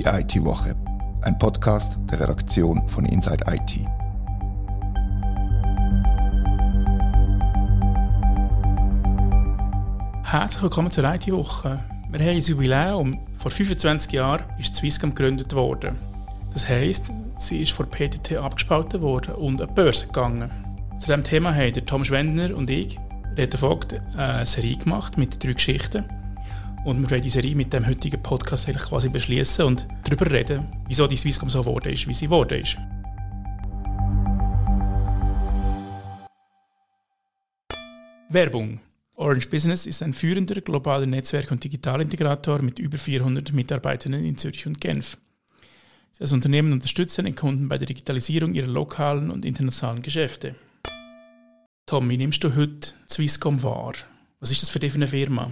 Die IT-Woche, ein Podcast der Redaktion von Inside IT. Herzlich willkommen zur IT-Woche. Wir haben ein Jubiläum. Vor 25 Jahren ist Swisscom gegründet worden. Das heisst, sie ist von PTT abgespalten worden und an die Börse gegangen. Zu diesem Thema haben Tom Schwendner und ich, Rita Vogt, eine Serie gemacht mit drei Geschichten. Und wir wollen die Serie mit dem heutigen Podcast eigentlich quasi beschließen und darüber reden, wieso die Swisscom so geworden ist, wie sie geworden ist. Werbung. Orange Business ist ein führender globaler Netzwerk- und Digitalintegrator mit über 400 Mitarbeitern in Zürich und Genf. Das Unternehmen unterstützt den Kunden bei der Digitalisierung ihrer lokalen und internationalen Geschäfte. Tom, wie nimmst du heute Swisscom wahr? Was ist das für dich für eine Firma?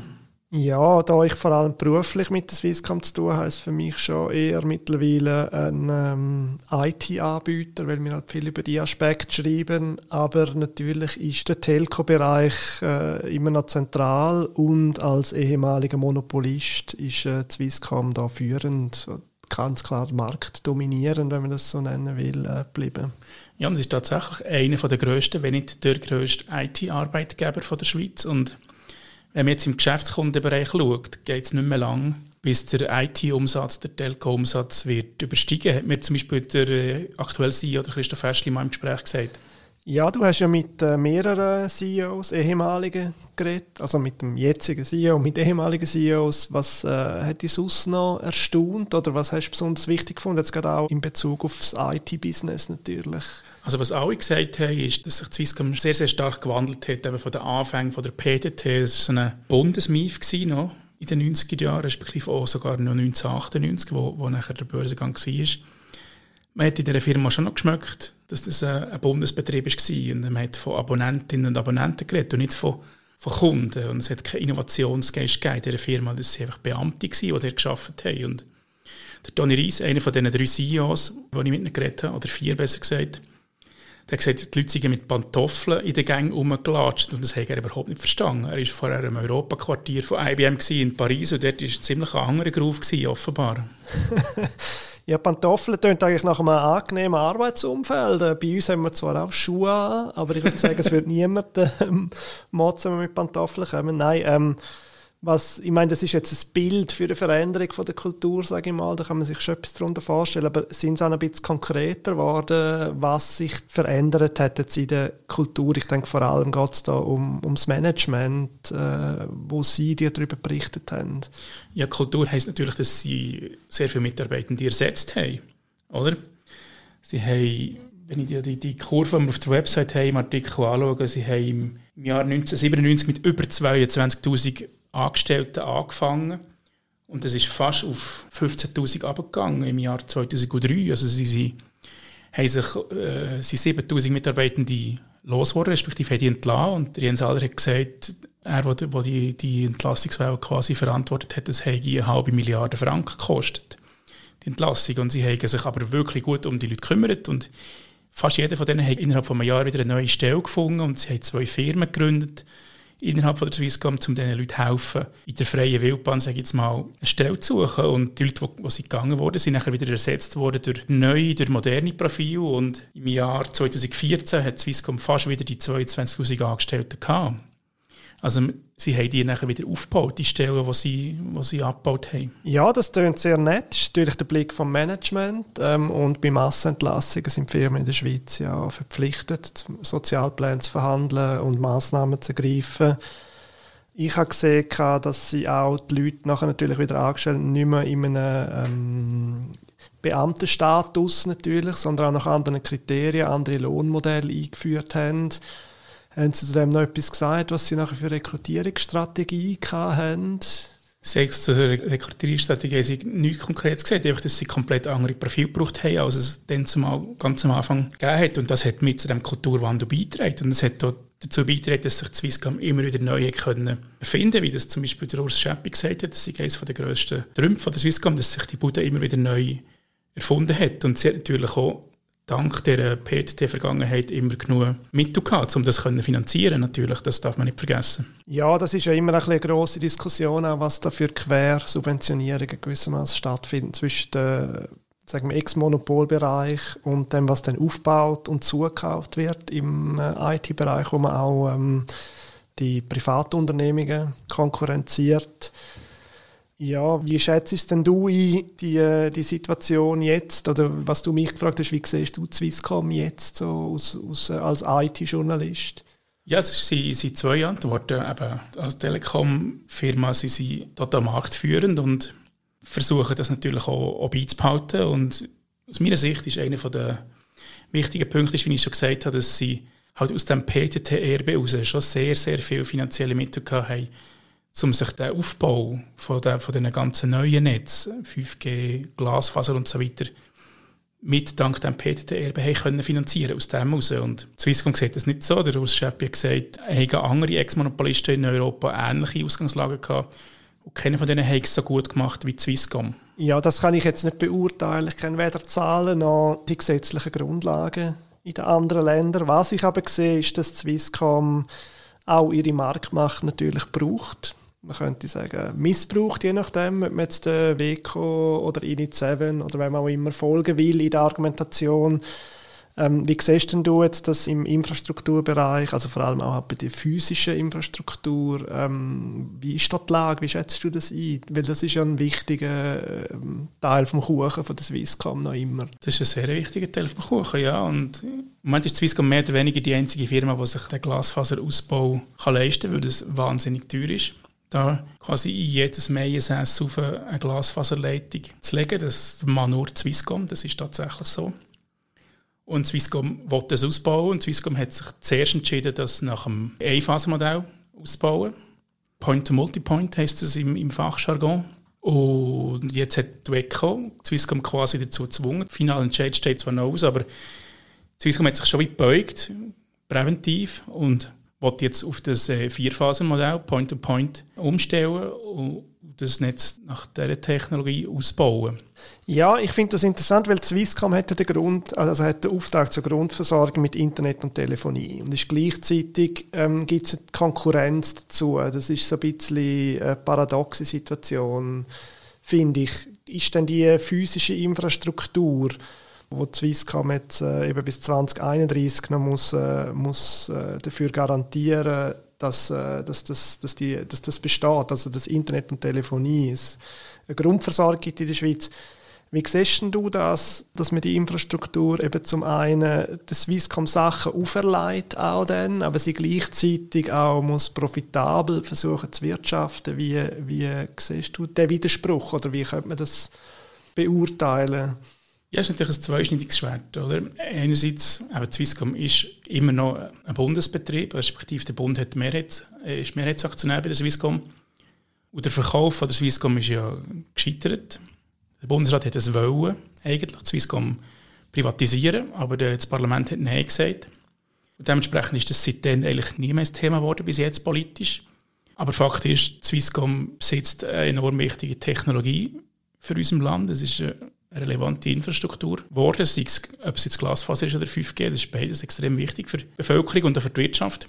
Ja, da ich vor allem beruflich mit der Swisscom zu tun habe, ist für mich schon eher mittlerweile ein ähm, IT-Anbieter, weil wir halt viel über die Aspekte schreiben. Aber natürlich ist der Telco-Bereich äh, immer noch zentral und als ehemaliger Monopolist ist äh, Swisscom da führend, ganz klar marktdominierend, wenn man das so nennen will, äh, geblieben. Ja, es ist tatsächlich einer der grössten, wenn nicht der grösste IT-Arbeitgeber der Schweiz und wenn man jetzt im Geschäftskundenbereich schaut, geht es nicht mehr lang, bis der IT-Umsatz, der Telco-Umsatz wird übersteigen, hat mir zum Beispiel der äh, aktuelle CEO, der Christoph Fäschli, mal im Gespräch gesagt. Ja, du hast ja mit äh, mehreren CEOs, ehemaligen geredet, also mit dem jetzigen CEO, mit ehemaligen CEOs. Was äh, hat dich sonst noch erstaunt oder was hast du besonders wichtig gefunden, jetzt gerade auch in Bezug auf das IT-Business natürlich? Also was alle gesagt haben, ist, dass sich Swisscom sehr, sehr stark gewandelt hat, eben von den Anfängen von der PTT. Das war so eine Bundesmief in den 90er Jahren, respektive auch sogar noch 1998, wo, wo nachher der Börsengang war. Man hat in dieser Firma schon noch geschmeckt, dass das ein Bundesbetrieb war und man hat von Abonnentinnen und Abonnenten geredet und nicht von, von Kunden. Und es hat keinen Innovationsgeist in dieser Firma, das waren einfach Beamte, die dort gearbeitet haben. Und der Tony Reis, einer von diesen drei CEOs, die ich mit ihnen geredet habe, oder vier besser gesagt, der hat gesagt, die Leute sind mit Pantoffeln in den Gängen rumgelatscht und das hat er überhaupt nicht verstanden. Er war vorher im Europaquartier von IBM in Paris und dort war ein ziemlich anderer Groove, offenbar. ja, Pantoffeln tönt eigentlich nach einem angenehmen Arbeitsumfeld. Äh, bei uns haben wir zwar auch Schuhe an, aber ich würde sagen, es wird niemand ähm, motzen, wenn wir mit Pantoffeln kommen. Nein, ähm, was, ich meine, das ist jetzt ein Bild für eine Veränderung von der Kultur, sage ich mal, da kann man sich schon etwas darunter vorstellen, aber sind es auch ein bisschen konkreter geworden, was sich verändert hat jetzt in der Kultur? Ich denke, vor allem geht es da um, ums Management, äh, wo Sie dir darüber berichtet haben. Ja, Kultur heisst natürlich, dass Sie sehr viele Mitarbeitende ersetzt haben, oder? Sie haben, wenn ich die, die Kurve auf der Website habe, im Artikel anschaue, Sie haben im Jahr 1997 mit über 22'000 Angestellten angefangen. Und das ist fast auf 15'000 abgegangen im Jahr 2003. Also sie, sie haben sich äh, sind 7'000 Mitarbeitende losgeworden, respektive haben die entlassen. Und Jens Aller hat gesagt, er, der die, die Entlassungswelle quasi verantwortet hat, das hätte eine halbe Milliarde Franken gekostet, die Entlassung. Und sie haben sich aber wirklich gut um die Leute gekümmert. Und fast jeder von denen hat innerhalb von einem Jahr wieder eine neue Stelle gefunden. Und sie haben zwei Firmen gegründet innerhalb von der Swisscom, um diesen Leuten zu helfen, in der freien Wildbahn, sage ich jetzt mal, eine Stelle zu suchen. Und die Leute, die, die gegangen wurden, sind nachher wieder ersetzt worden durch neue, durch moderne Profile. Und im Jahr 2014 hat Swisscom fast wieder die 22'000 Angestellten gehabt. Also sie haben die nachher wieder aufgebaut, die Stellen, die sie, die sie abgebaut haben. Ja, das klingt sehr nett. Das ist natürlich der Blick vom Management. Ähm, und bei Massenentlassungen sind Firmen in der Schweiz ja verpflichtet, Sozialpläne zu verhandeln und Massnahmen zu ergreifen. Ich habe gesehen, dass sie auch die Leute nachher natürlich wieder angestellt nicht mehr in einem ähm, Beamtenstatus natürlich, sondern auch nach anderen Kriterien, andere Lohnmodelle eingeführt haben. Haben Sie zu dem noch etwas gesagt, was Sie nachher für Rekrutierungsstrategie haben? Sechs zur Rekrutierungsstrategie sie nichts Konkretes gesagt, einfach, dass sie komplett andere Profile gebraucht haben, als es dann zumal, ganz am Anfang gegeben hat. Und das hat mit zu dem Kulturwandel beigetragen. Und es hat dazu beigetragen, dass sich die Swisscom immer wieder neu können erfinden wie das zum Beispiel der Urs Schäppi gesagt hat. Das ist eines der grössten Trümpfe der Swisscom, dass sich die Bude immer wieder neu erfunden hat. Und sie hat natürlich auch dank der PTT-Vergangenheit immer genug Mittel gehabt, um das zu finanzieren natürlich, das darf man nicht vergessen. Ja, das ist ja immer eine, grosse Diskussion, auch was da für Quersubventionierungen gewissermaßen stattfinden zwischen der sagen wir, Ex-Monopolbereich und dem, was dann aufgebaut und zugekauft wird im äh, IT-Bereich, wo man auch ähm, die Privatunternehmungen konkurrenziert. Ja, wie schätzt denn du ein, die, die Situation jetzt? Oder was du mich gefragt hast, wie siehst du Swisscom jetzt so aus, aus, äh, als IT-Journalist? Ja, es sind, zwei Antworten. Eben, als Telekom-Firma sind sie total marktführend und versuchen das natürlich auch, auch beizubehalten. Und aus meiner Sicht ist einer der wichtigen Punkte, wie ich schon gesagt habe, dass sie halt aus dem PTT-Erbe heraus schon sehr, sehr viele finanzielle Mittel haben um sich den Aufbau von, den, von den ganzen neuen Netzen, 5G, Glasfaser und so weiter, mit dank dem PTT-Erbe können finanzieren aus dem heraus. Und Swisscom sieht das nicht so. Der Urs Schäppi hat gesagt, haben andere Ex-Monopolisten in Europa ähnliche Ausgangslagen gehabt. Und keiner von denen hat es so gut gemacht wie Swisscom. Ja, das kann ich jetzt nicht beurteilen. Ich kenne weder Zahlen noch die gesetzlichen Grundlagen in den anderen Ländern. Was ich aber sehe, ist, dass Swisscom auch ihre Marktmacht natürlich braucht man könnte sagen, missbraucht, je nachdem, ob man jetzt den Weco oder Init7 oder wenn man auch immer folgen will in der Argumentation. Ähm, wie siehst denn du jetzt das im Infrastrukturbereich, also vor allem auch bei der physischen Infrastruktur, ähm, wie ist dort die Lage, wie schätzt du das ein? Weil das ist ja ein wichtiger ähm, Teil vom Kuchen von der Swisscom noch immer. Das ist ein sehr wichtiger Teil vom Kuchen, ja. Und im Moment ist Swisscom mehr oder weniger die einzige Firma, die sich den Glasfaserausbau kann leisten kann, weil das wahnsinnig teuer ist da quasi in jedes Maiensäß auf eine Glasfaserleitung zu legen. Das macht nur Swisscom, das ist tatsächlich so. Und Swisscom wollte das ausbauen und Swisscom hat sich zuerst entschieden, das nach einem Einphasenmodell auszubauen. Point-to-Multipoint heisst es im, im Fachjargon. Und jetzt hat WECO Swisscom quasi dazu gezwungen. Final Entscheid steht zwar noch aus, aber Swisscom hat sich schon weit gebeugt, präventiv, und will jetzt auf das äh, Vierphasenmodell Point-to-Point umstellen und das Netz nach dieser Technologie ausbauen. Ja, ich finde das interessant, weil Swisscom hat den Grund, also hat den Auftrag zur Grundversorgung mit Internet und Telefonie und ist gleichzeitig ähm, gibt es eine Konkurrenz dazu. Das ist so ein bisschen eine paradoxe Situation, finde ich. Ist denn die physische Infrastruktur wo die Swisscom jetzt äh, eben bis 2031 noch muss, äh, muss äh, dafür garantieren, dass, äh, dass, dass, dass, die, dass das besteht, also das Internet und Telefonie ist. Eine Grundversorgung gibt in der Schweiz. Wie siehst du das, dass man die Infrastruktur eben zum einen der Swisscom Sachen auferlegt auch dann, aber sie gleichzeitig auch muss profitabel versuchen zu wirtschaften? Wie, wie siehst du den Widerspruch oder wie könnte man das beurteilen? Ja, ist natürlich ein zweischneidiges Schwert. Oder? Einerseits, aber Swisscom ist immer noch ein Bundesbetrieb, respektive der Bund hat Mehrheit, ist Mehrheitsaktionär bei der Swisscom. Und der Verkauf von der Swisscom ist ja gescheitert. Der Bundesrat hat es wollen, eigentlich, die Swisscom privatisieren, aber das Parlament hat Nein gesagt. Und dementsprechend ist das seitdem eigentlich nie mehr ein Thema geworden, bis jetzt politisch. Aber Fakt ist, Swisscom besitzt eine enorm wichtige Technologie für unser Land. Es ist relevante Infrastruktur geworden, sei es, ob es jetzt Glasfaser ist oder 5G, das ist beides extrem wichtig für die Bevölkerung und auch für die Wirtschaft.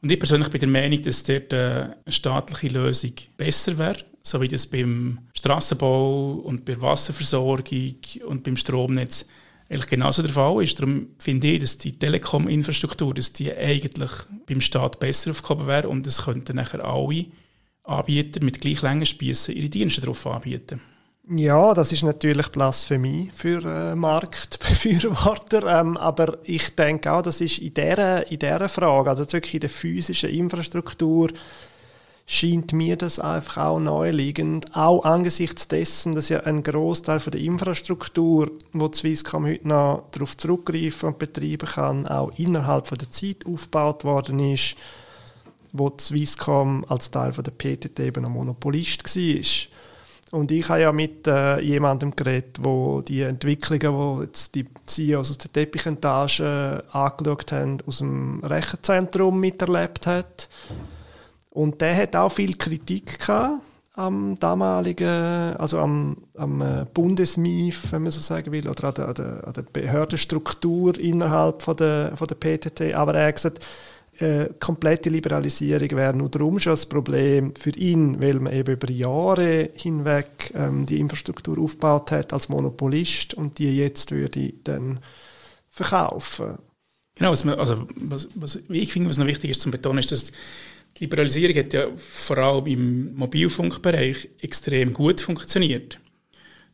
Und ich persönlich bin der Meinung, dass dort eine staatliche Lösung besser wäre, so wie das beim Strassenbau und bei der Wasserversorgung und beim Stromnetz eigentlich genauso der Fall ist. Darum finde ich, dass die Telekom-Infrastruktur, dass die eigentlich beim Staat besser aufgehoben wäre und es könnten nachher alle Anbieter mit gleich langen Spießen ihre Dienste darauf anbieten. Ja, das ist natürlich Blasphemie für äh, Marktbefürworter, ähm, aber ich denke auch, das ist in dieser, in dieser Frage, also wirklich in der physischen Infrastruktur, scheint mir das einfach auch naheliegend, auch angesichts dessen, dass ja ein Großteil der Infrastruktur, wo die Swisscom heute noch darauf zurückgreifen und betreiben kann, auch innerhalb von der Zeit aufgebaut worden ist, wo die Swisscom als Teil von der PTT eben ein Monopolist war. Und ich habe ja mit äh, jemandem geredet, wo die Entwicklungen, wo jetzt die CEOs aus der Teppichentage angeschaut haben, aus dem Rechenzentrum miterlebt hat. Und der hat auch viel Kritik gehabt, am damaligen, also am, am äh, Bundesmif, wenn man so sagen will, oder an der, an der, an der Behördenstruktur innerhalb von der, von der PTT. Aber er hat gesagt, äh, komplette Liberalisierung wäre nur darum schon ein Problem für ihn, weil man eben über Jahre hinweg ähm, die Infrastruktur aufgebaut hat als Monopolist und die jetzt würde dann verkaufen. Genau, was, man, also, was, was ich finde, was noch wichtig ist zu betonen, ist, dass die Liberalisierung hat ja vor allem im Mobilfunkbereich extrem gut funktioniert.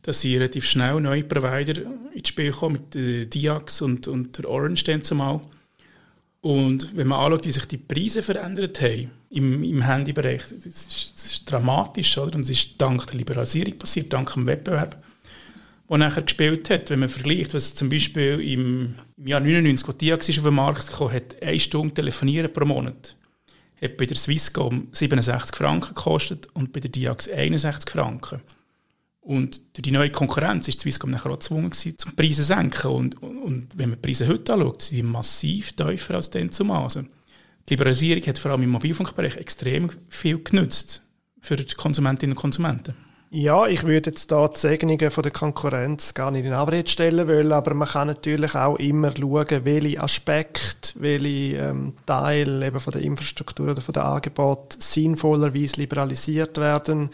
Dass sie relativ schnell neue Provider ins Spiel kommen mit der Diax und, und der Orange dann zumal. Und wenn man anschaut, wie sich die Preise verändert haben im, im Handybereich, das ist, das ist dramatisch, oder? Und es ist dank der Liberalisierung passiert, dank dem Wettbewerb, der nachher gespielt hat. Wenn man vergleicht, was zum Beispiel im, im Jahr 99, wo Diax auf den Markt kam, hat, eine Stunde telefonieren pro Monat hat bei der Swisscom 67 Franken gekostet und bei der Diax 61 Franken. Und durch die neue Konkurrenz ist Swisscom nachher auch gezwungen zum Preise zu senken. Und, und, und, wenn man die Preise heute anschaut, sind die massiv tiefer als dann zumal. Also die Liberalisierung hat vor allem im Mobilfunkbereich extrem viel genützt für die Konsumentinnen und Konsumenten. Ja, ich würde jetzt da die Segnungen von der Konkurrenz gar nicht in Abrede stellen wollen, aber man kann natürlich auch immer schauen, welche Aspekte, welche ähm, Teile eben von der Infrastruktur oder von der Angebot sinnvollerweise liberalisiert werden.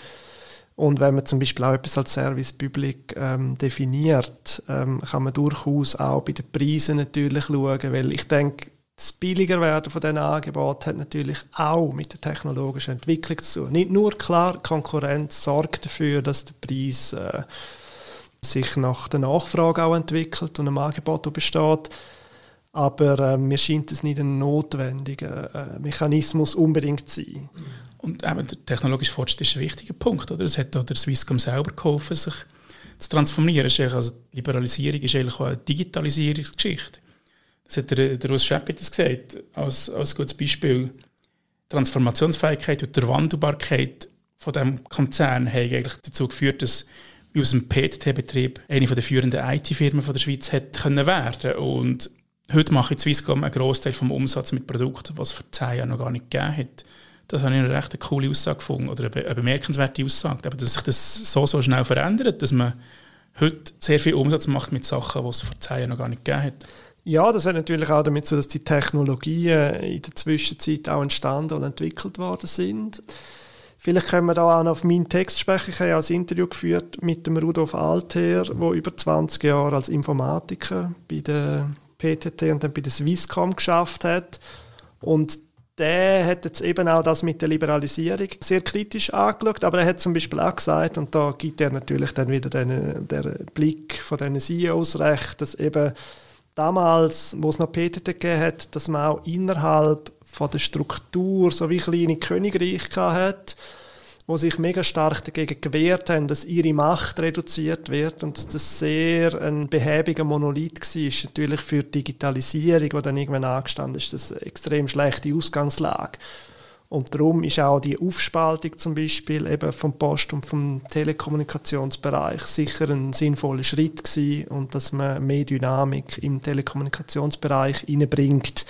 Und wenn man zum Beispiel auch etwas als Service Public ähm, definiert, ähm, kann man durchaus auch bei den Preisen natürlich schauen, weil ich denke, das Billigerwerden von diesen Angeboten hat natürlich auch mit der technologischen Entwicklung zu tun. Nicht nur klar, Konkurrenz sorgt dafür, dass der Preis äh, sich nach der Nachfrage auch entwickelt und einem Angebot besteht. Aber äh, mir scheint es nicht ein notwendiger äh, Mechanismus unbedingt zu sein. Und eben der technologische Fortschritt ist ein wichtiger Punkt. Oder? Es hat auch der Swisscom selber geholfen, sich zu transformieren. Also die Liberalisierung ist eigentlich auch eine Digitalisierungsgeschichte. Das hat der, der Scheppi das gesagt, als, als gutes Beispiel. Transformationsfähigkeit und der Wandelbarkeit von dem Konzern haben eigentlich dazu geführt, dass wir aus dem PTT-Betrieb eine der führenden IT-Firmen der Schweiz hat können werden und heute mache ich Swisscom einen Großteil vom Umsatz mit Produkten, was es vor zehn Jahren noch gar nicht gegeben hat. Das habe ich eine recht coole Aussage gefunden oder eine bemerkenswerte Aussage, aber dass sich das so so schnell verändert, dass man heute sehr viel Umsatz macht mit Sachen, die es vor zehn Jahren noch gar nicht gegeben hat. Ja, das hat natürlich auch damit zu, dass die Technologien in der Zwischenzeit auch entstanden und entwickelt worden sind. Vielleicht können wir da auch noch auf meinen Text sprechen. Ich habe ja ein Interview geführt mit dem Rudolf Alter, der über 20 Jahre als Informatiker bei der PTT und dann bei der Swisscom geschafft hat. Und der hat jetzt eben auch das mit der Liberalisierung sehr kritisch angeschaut, aber er hat zum Beispiel auch gesagt, und da gibt er natürlich dann wieder den, den Blick von den CEOs recht, dass eben damals, wo es noch PTT gegeben hat, dass man auch innerhalb von der Struktur so wie kleine Königreiche hat, wo sich mega stark dagegen gewehrt haben, dass ihre Macht reduziert wird und dass das sehr ein behäbiger Monolith war. Natürlich für die Digitalisierung, die dann irgendwann angestanden ist, das eine extrem schlechte Ausgangslage. Und darum ist auch die Aufspaltung zum Beispiel eben vom Post- und vom Telekommunikationsbereich sicher ein sinnvoller Schritt gewesen und dass man mehr Dynamik im Telekommunikationsbereich hineinbringt,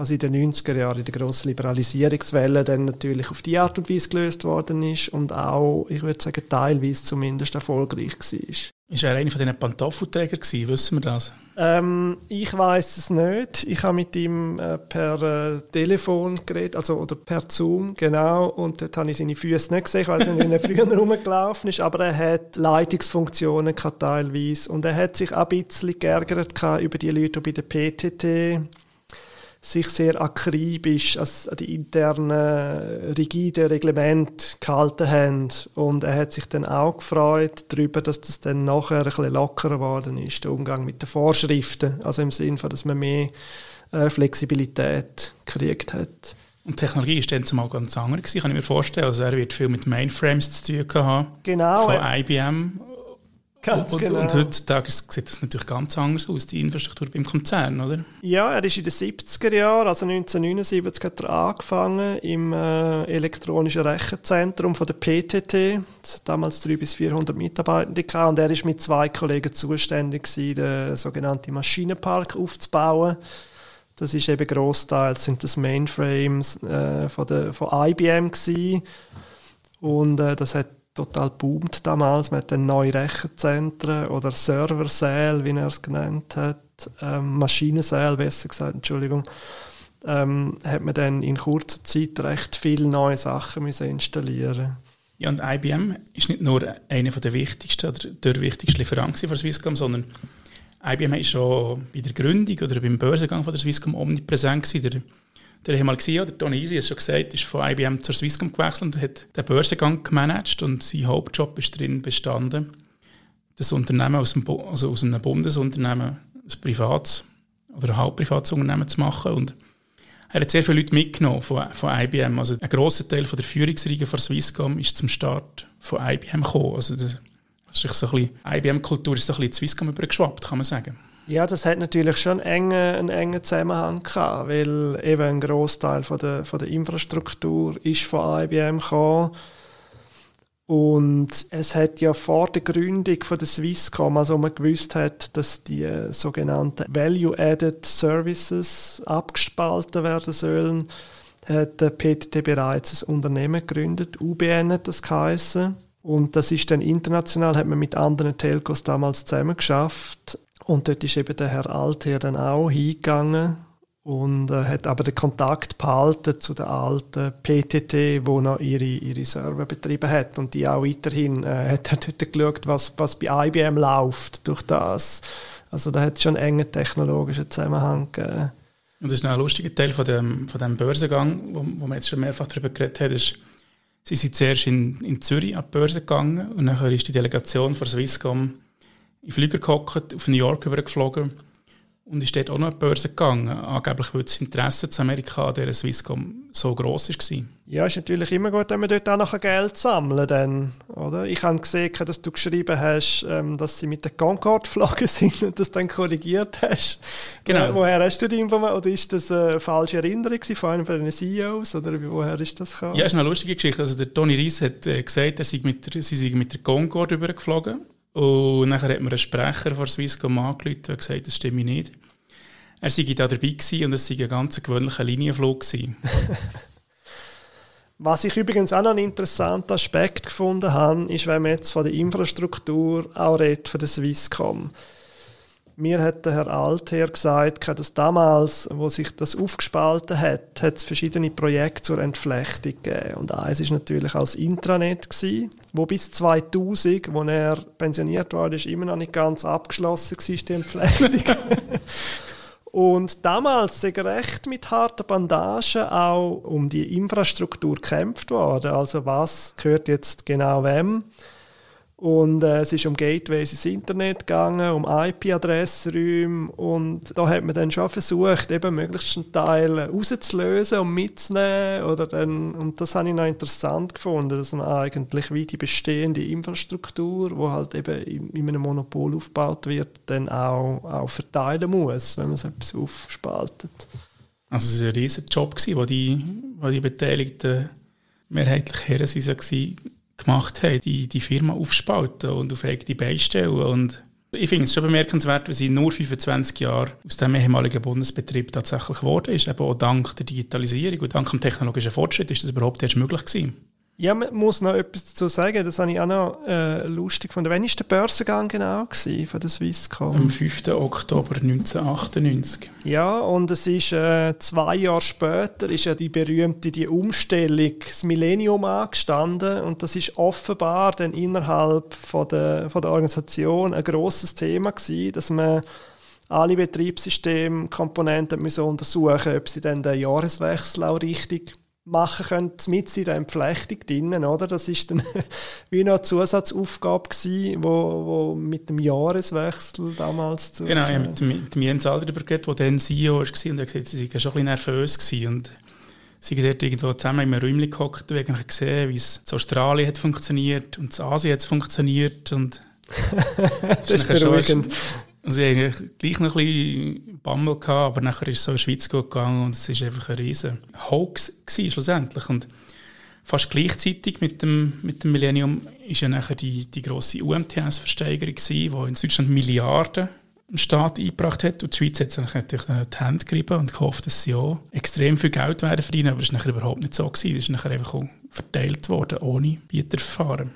was in den 90er Jahren in der grossen Liberalisierungswelle dann natürlich auf die Art und Weise gelöst worden ist und auch, ich würde sagen, teilweise zumindest erfolgreich war. Ist er einer von diesen Pantoffelträgern gewesen? Wissen wir das? Ähm, ich weiß es nicht. Ich habe mit ihm äh, per äh, Telefon geredet, also oder per Zoom, genau. Und dort habe ich seine Füße nicht gesehen. Ich weiß nicht, wie er früher rumgelaufen ist, aber er hat Leitungsfunktionen gehabt, teilweise. Und er hat sich auch ein bisschen geärgert über die Leute, die bei der PTT sich sehr akribisch an die internen rigiden Reglemente gehalten haben. Und er hat sich dann auch gefreut darüber, dass das dann nachher ein bisschen lockerer geworden ist, der Umgang mit den Vorschriften. Also im Sinne dass man mehr äh, Flexibilität gekriegt hat. Und Technologie ist dann zumal ganz anders kann ich mir vorstellen. Also er wird viel mit Mainframes zu tun haben. Genau. Von IBM Ganz und, genau. und heutzutage sieht das natürlich ganz anders aus, die Infrastruktur beim Konzern, oder? Ja, er ist in den 70er Jahren, also 1979 hat er angefangen im äh, elektronischen Rechenzentrum von der PTT. Das hat damals 300 bis 400 Mitarbeitende gehabt und er ist mit zwei Kollegen zuständig gewesen, den sogenannten Maschinenpark aufzubauen. Das ist eben großteils sind das Mainframes äh, von, der, von IBM gewesen. und äh, das hat total boomt damals. Man hat dann neue Rechenzentren oder Serversäle, wie er es genannt hat, ähm, Maschinensäle, besser gesagt, Entschuldigung, ähm, hat man dann in kurzer Zeit recht viele neue Sachen müssen installieren Ja, und IBM ist nicht nur einer der wichtigsten oder der wichtigste Lieferant für Swisscom, sondern IBM ist schon bei der Gründung oder beim Börsengang von der Swisscom omnipräsent gewesen. Der einmal gesehen, der Tony Easy, hat schon gesagt, ist von IBM zur Swisscom gewechselt und hat den Börsengang gemanagt und sein Hauptjob ist darin bestanden, das Unternehmen aus, dem, also aus einem Bundesunternehmen ein privates oder ein halbprivates Unternehmen zu machen und er hat sehr viele Leute mitgenommen von, von IBM. Also ein grosser Teil von der Führungsriege von Swisscom ist zum Start von IBM gekommen. Also das, das ist so ein bisschen, IBM-Kultur ist so ein bisschen Swisscom übergeschwappt, kann man sagen. Ja, das hat natürlich schon einen engen, einen engen Zusammenhang gehabt, weil eben ein Großteil von der, von der Infrastruktur ist von IBM gekommen und es hat ja vor der Gründung von der Swisscom, also man gewusst hat, dass die sogenannten Value-Added Services abgespalten werden sollen, hat der PTT bereits ein Unternehmen gegründet, UBN hat das geheißen. Und das ist dann international, hat man mit anderen Telcos damals zusammen geschafft. Und dort ist eben der Herr Alther dann auch hingegangen und äh, hat aber den Kontakt behalten zu der alten PTT, wo noch ihre, ihre Server betrieben hat und die auch weiterhin äh, hat, dort geschaut, was, was bei IBM läuft durch das. Also da hat schon einen engen technologischen Zusammenhang gegeben. Und das ist noch ein lustiger Teil von dem, von dem Börsengang, wo, wo man jetzt schon mehrfach darüber geredet hat, ist, sie sind zuerst in, in Zürich an die Börse gegangen und dann ist die Delegation von Swisscom in Flieger gehockt, auf New York übergeflogen und ist dort auch noch an die Börse gegangen, angeblich weil das Interesse zu Amerika an dieser Swisscom so gross war. Ja, ist natürlich immer gut, wenn man dort auch noch Geld sammeln kann. Oder? Ich habe gesehen, dass du geschrieben hast, ähm, dass sie mit der Concorde geflogen sind und das dann korrigiert hast. Genau. Äh, woher hast du die Information? Oder ist das eine falsche Erinnerung von einem von den CEOs? Oder woher ist das gekommen? Ja, ist eine lustige Geschichte. Also der Tony Reis hat äh, gesagt, er sei mit der, sie sei mit der Concorde übergeflogen. Und nachher hat mir ein Sprecher von Swisscom angerufen und gesagt, das stimme nicht. Er sei da dabei und es sei ein ganz gewöhnlicher Linienflug. Was ich übrigens auch noch einen interessanten Aspekt gefunden habe, ist, wenn man jetzt von der Infrastruktur auch redet, von der Swisscom. Mir hat der Herr Altherr gesagt, dass damals, wo sich das aufgespalten hat, hat es verschiedene Projekte zur Entflechtung gegeben. Und eins ist natürlich als Intranet gewesen, wo bis 2000, wo er pensioniert war, ist immer noch nicht ganz abgeschlossen war, die Entflechtung. Und damals sind recht mit harten Bandagen auch um die Infrastruktur gekämpft worden. Also was gehört jetzt genau wem? Und äh, es ist um Gateways ins Internet gegangen, um IP-Adressräume und da hat man dann schon versucht, eben möglichst einen Teil rauszulösen und mitzunehmen. Oder dann, und das habe ich noch interessant gefunden, dass man eigentlich wie die bestehende Infrastruktur, wo halt eben in, in einem Monopol aufgebaut wird, dann auch, auch verteilen muss, wenn man so etwas aufspaltet. Also es war ein riesiger Job, wo die, wo die Beteiligten mehrheitlich Herren waren gemacht haben, die, die Firma aufspalten und auf eigene Beine stellen. Und ich finde es schon bemerkenswert, wie sie nur 25 Jahre aus dem ehemaligen Bundesbetrieb tatsächlich geworden ist. Eben auch dank der Digitalisierung und dank dem technologischen Fortschritt ist das überhaupt erst möglich gewesen. Ja, man muss noch etwas dazu sagen, das habe ich auch noch äh, lustig gefunden. Wann war der Börsengang genau gewesen von der Swisscom? Am 5. Oktober 1998. Ja, und es ist äh, zwei Jahre später ist ja die berühmte die Umstellung, das Millennium angestanden und das ist offenbar dann innerhalb von der, von der Organisation ein großes Thema gewesen, dass man alle Betriebssystemkomponenten müssen untersuchen, ob sie dann den Jahreswechsel auch richtig machen können, mit in der Entflechtung drinnen, oder? Das ist dann wie noch eine Zusatzaufgabe gewesen, wo, wo mit dem Jahreswechsel damals zu... Genau, ja, mit, mit dem Jens Alder darüber geredet, der dann CEO war und er hat gesagt, sie waren schon ein bisschen nervös gewesen und sie sind dort irgendwo zusammen in einem Räumchen gehockt und haben gesehen, wie es in Australien hat funktioniert und in Asien hat funktioniert und das ist beruhigend. Also ich hatte gleich noch ein bisschen Bammel, gehabt, aber nachher ist es so in die Schweiz gegangen und es war einfach ein riesen Hoax schlussendlich. Und fast gleichzeitig mit dem, mit dem Millennium war ja nachher die, die grosse UMTS-Versteigerung, die in Deutschland Milliarden dem Staat eingebracht hat. Und die Schweiz hat sich natürlich die Hände gerieben und gehofft, dass sie auch extrem viel Geld werden verdienen. Aber das war nachher überhaupt nicht so. Gewesen. Das ist nachher einfach verteilt worden, ohne Bieterverfahren.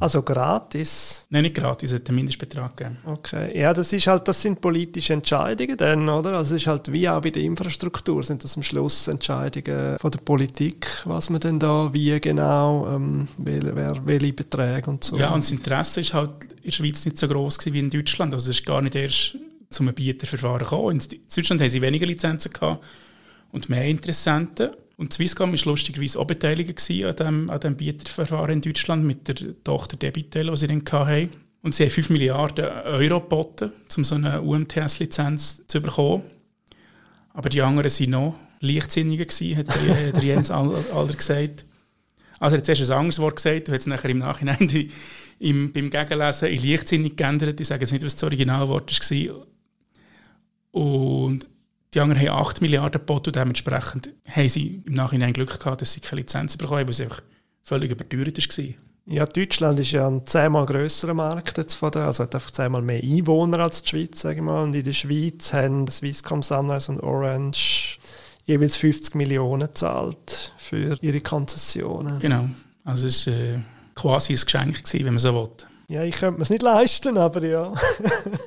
Also gratis? Nein, nicht gratis, es hat einen Mindestbetrag gegeben. Okay, ja, das ist halt, das sind politische Entscheidungen dann, oder? Also es ist halt wie auch bei der Infrastruktur, sind das am Schluss Entscheidungen von der Politik, was man denn da, wie genau, ähm, welche, wer, welche Beträge und so. Ja, und das Interesse ist halt in der Schweiz nicht so groß wie in Deutschland. Also es ist gar nicht erst zum Bieterverfahren gekommen. In Deutschland haben sie weniger Lizenzen gehabt und mehr Interessenten. Und Swisscom war lustigerweise auch beteiligt an diesem an dem Bieterverfahren in Deutschland mit der Tochter Debitel, die sie dann hatten. Und sie haben 5 Milliarden Euro geboten, um so eine UMTS-Lizenz zu bekommen. Aber die anderen waren noch leichtsinniger, hat der, der Jens Alder gesagt. Also er hat zuerst ein anderes Wort gesagt und hat es nachher im Nachhinein die, im, beim Gegenlesen in leichtsinnig geändert. Ich sage jetzt nicht, was das Originalwort war. Und die anderen haben 8 Milliarden geboten und dementsprechend haben sie im Nachhinein Glück gehabt, dass sie keine Lizenz bekommen haben, weil es einfach völlig überteuert war. Ja, Deutschland ist ja ein zehnmal grösserer Markt jetzt von der, also hat einfach zehnmal mehr Einwohner als die Schweiz, sage ich mal. Und in der Schweiz haben Swisscom, Sunrise und Orange jeweils 50 Millionen gezahlt für ihre Konzessionen. Genau, also es war äh, quasi ein Geschenk, gewesen, wenn man so will. Ja, ich könnte mir es nicht leisten, aber ja.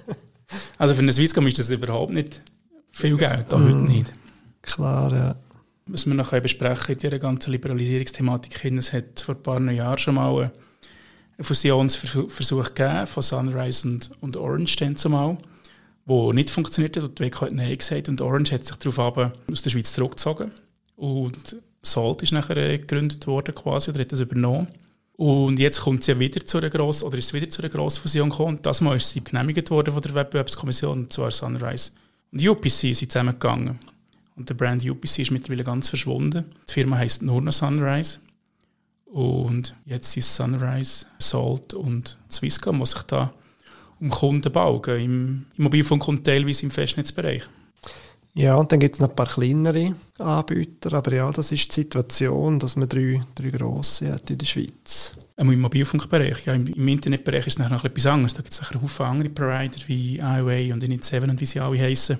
also für eine Swisscom ist das überhaupt nicht viel Geld, auch heute nicht. Klar, ja. Was wir noch besprechen in dieser ganzen Liberalisierungsthematik, es hat vor ein paar Jahren schon mal einen Fusionsversuch gegeben von Sunrise und, und Orange dann zumal, wo nicht funktioniert hat und die WEC hat Nein gesagt und Orange hat sich darauf aus der Schweiz zurückgezogen und Salt ist nachher gegründet worden quasi oder hat das übernommen. Und jetzt kommt sie ja wieder zu einer grossen, oder ist es wieder zu einer grossen Fusion gekommen und das Mal ist sie genehmigt worden von der Wettbewerbskommission, und zwar Sunrise und UPC sind zusammengegangen. Und der Brand UPC ist mittlerweile ganz verschwunden. Die Firma heißt nur noch Sunrise. Und jetzt sind Sunrise, Salt und Swisscom, die sich da um Kunden bauen, im, im Mobilfunk und teilweise im Festnetzbereich. Ja, und dann gibt es noch ein paar kleinere Anbieter, aber ja, das ist die Situation, dass man drei, drei grosse hat in der Schweiz. Im Mobilfunkbereich, ja, im, Internetbereich ist es noch etwas anderes. Da gibt es einen Haufen andere Provider wie IOA und Init7 und wie sie alle heißen.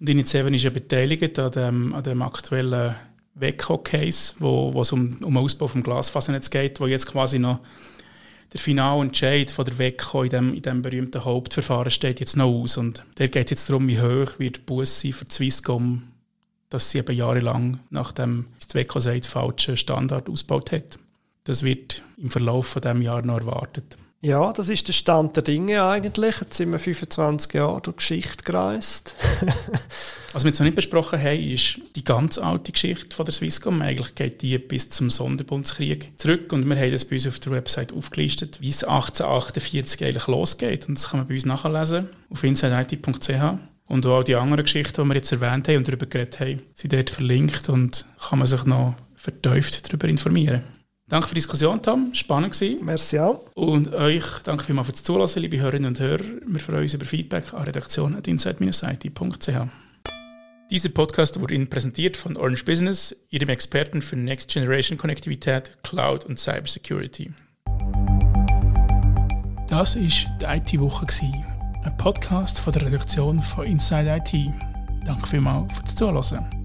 Und Init7 ist ja beteiligt an dem, an dem aktuellen WECO-Case, wo, es um, um Ausbau vom Glasfasernetz geht, wo jetzt quasi noch der finale Entscheid von der WECO in dem, in dem berühmten Hauptverfahren steht jetzt noch aus. Und da geht es jetzt darum, wie hoch wird die Busse für die Swisscom, dass sie eben jahrelang nach dem, wie die WECO sagt, falschen Standard ausgebaut hat. Das wird im Verlauf von dem Jahr noch erwartet. Ja, das ist der Stand der Dinge eigentlich. Jetzt sind wir 25 Jahre durch Geschichte gereist. Was wir jetzt noch nicht besprochen haben, ist die ganz alte Geschichte von der Swisscom. Eigentlich geht die bis zum Sonderbundskrieg zurück und wir haben das bei uns auf der Website aufgelistet, wie es 1848 eigentlich losgeht. Und das kann man bei uns nachlesen auf insideit.ch. Und auch die anderen Geschichten, die wir jetzt erwähnt haben und darüber geredet haben, sind dort verlinkt und kann man sich noch vertieft darüber informieren. Danke für die Diskussion, Tom. Spannend gewesen. Merci auch. Und euch danke vielmals fürs Zuhören, liebe Hörerinnen und Hörer. Wir freuen uns über Feedback an redaktion.inside-it.ch. Dieser Podcast wurde Ihnen präsentiert von Orange Business, Ihrem Experten für Next Generation Konnektivität, Cloud und Cybersecurity. Das war die IT-Woche, ein Podcast von der Redaktion von Inside IT. Danke vielmals fürs Zuhören.